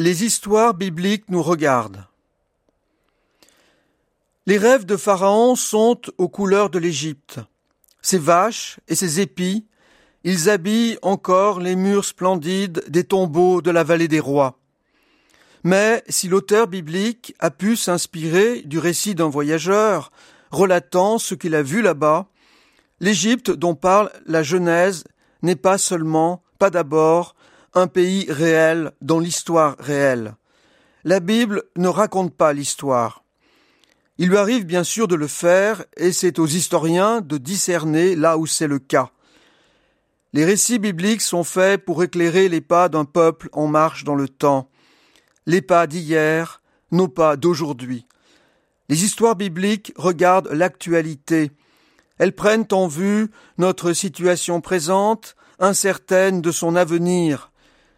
Les histoires bibliques nous regardent. Les rêves de Pharaon sont aux couleurs de l'Égypte. Ses vaches et ses épis, ils habillent encore les murs splendides des tombeaux de la vallée des rois. Mais si l'auteur biblique a pu s'inspirer du récit d'un voyageur relatant ce qu'il a vu là-bas, l'Égypte dont parle la Genèse n'est pas seulement, pas d'abord, un pays réel dans l'histoire réelle. La Bible ne raconte pas l'histoire. Il lui arrive bien sûr de le faire, et c'est aux historiens de discerner là où c'est le cas. Les récits bibliques sont faits pour éclairer les pas d'un peuple en marche dans le temps, les pas d'hier, nos pas d'aujourd'hui. Les histoires bibliques regardent l'actualité. Elles prennent en vue notre situation présente, incertaine de son avenir.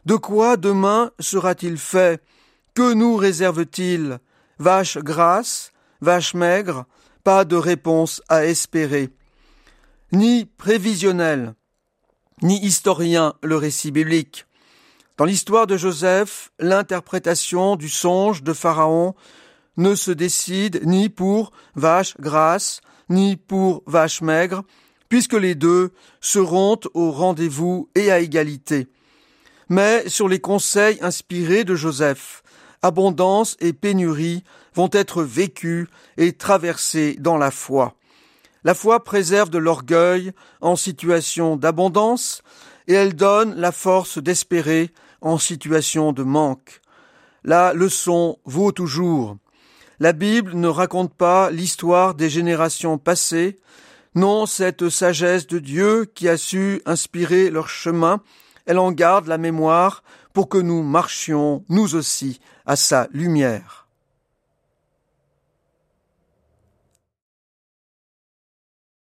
De quoi demain sera-t-il fait? Que nous réserve-t-il? Vache grasse Vache maigre Pas de réponse à espérer. Ni prévisionnel, ni historien le récit biblique. Dans l'histoire de Joseph, l'interprétation du songe de Pharaon ne se décide ni pour vache grasse, ni pour vache maigre, puisque les deux seront au rendez-vous et à égalité mais sur les conseils inspirés de Joseph. Abondance et pénurie vont être vécus et traversés dans la foi. La foi préserve de l'orgueil en situation d'abondance et elle donne la force d'espérer en situation de manque. La leçon vaut toujours. La Bible ne raconte pas l'histoire des générations passées, non cette sagesse de Dieu qui a su inspirer leur chemin elle en garde la mémoire pour que nous marchions, nous aussi, à sa lumière.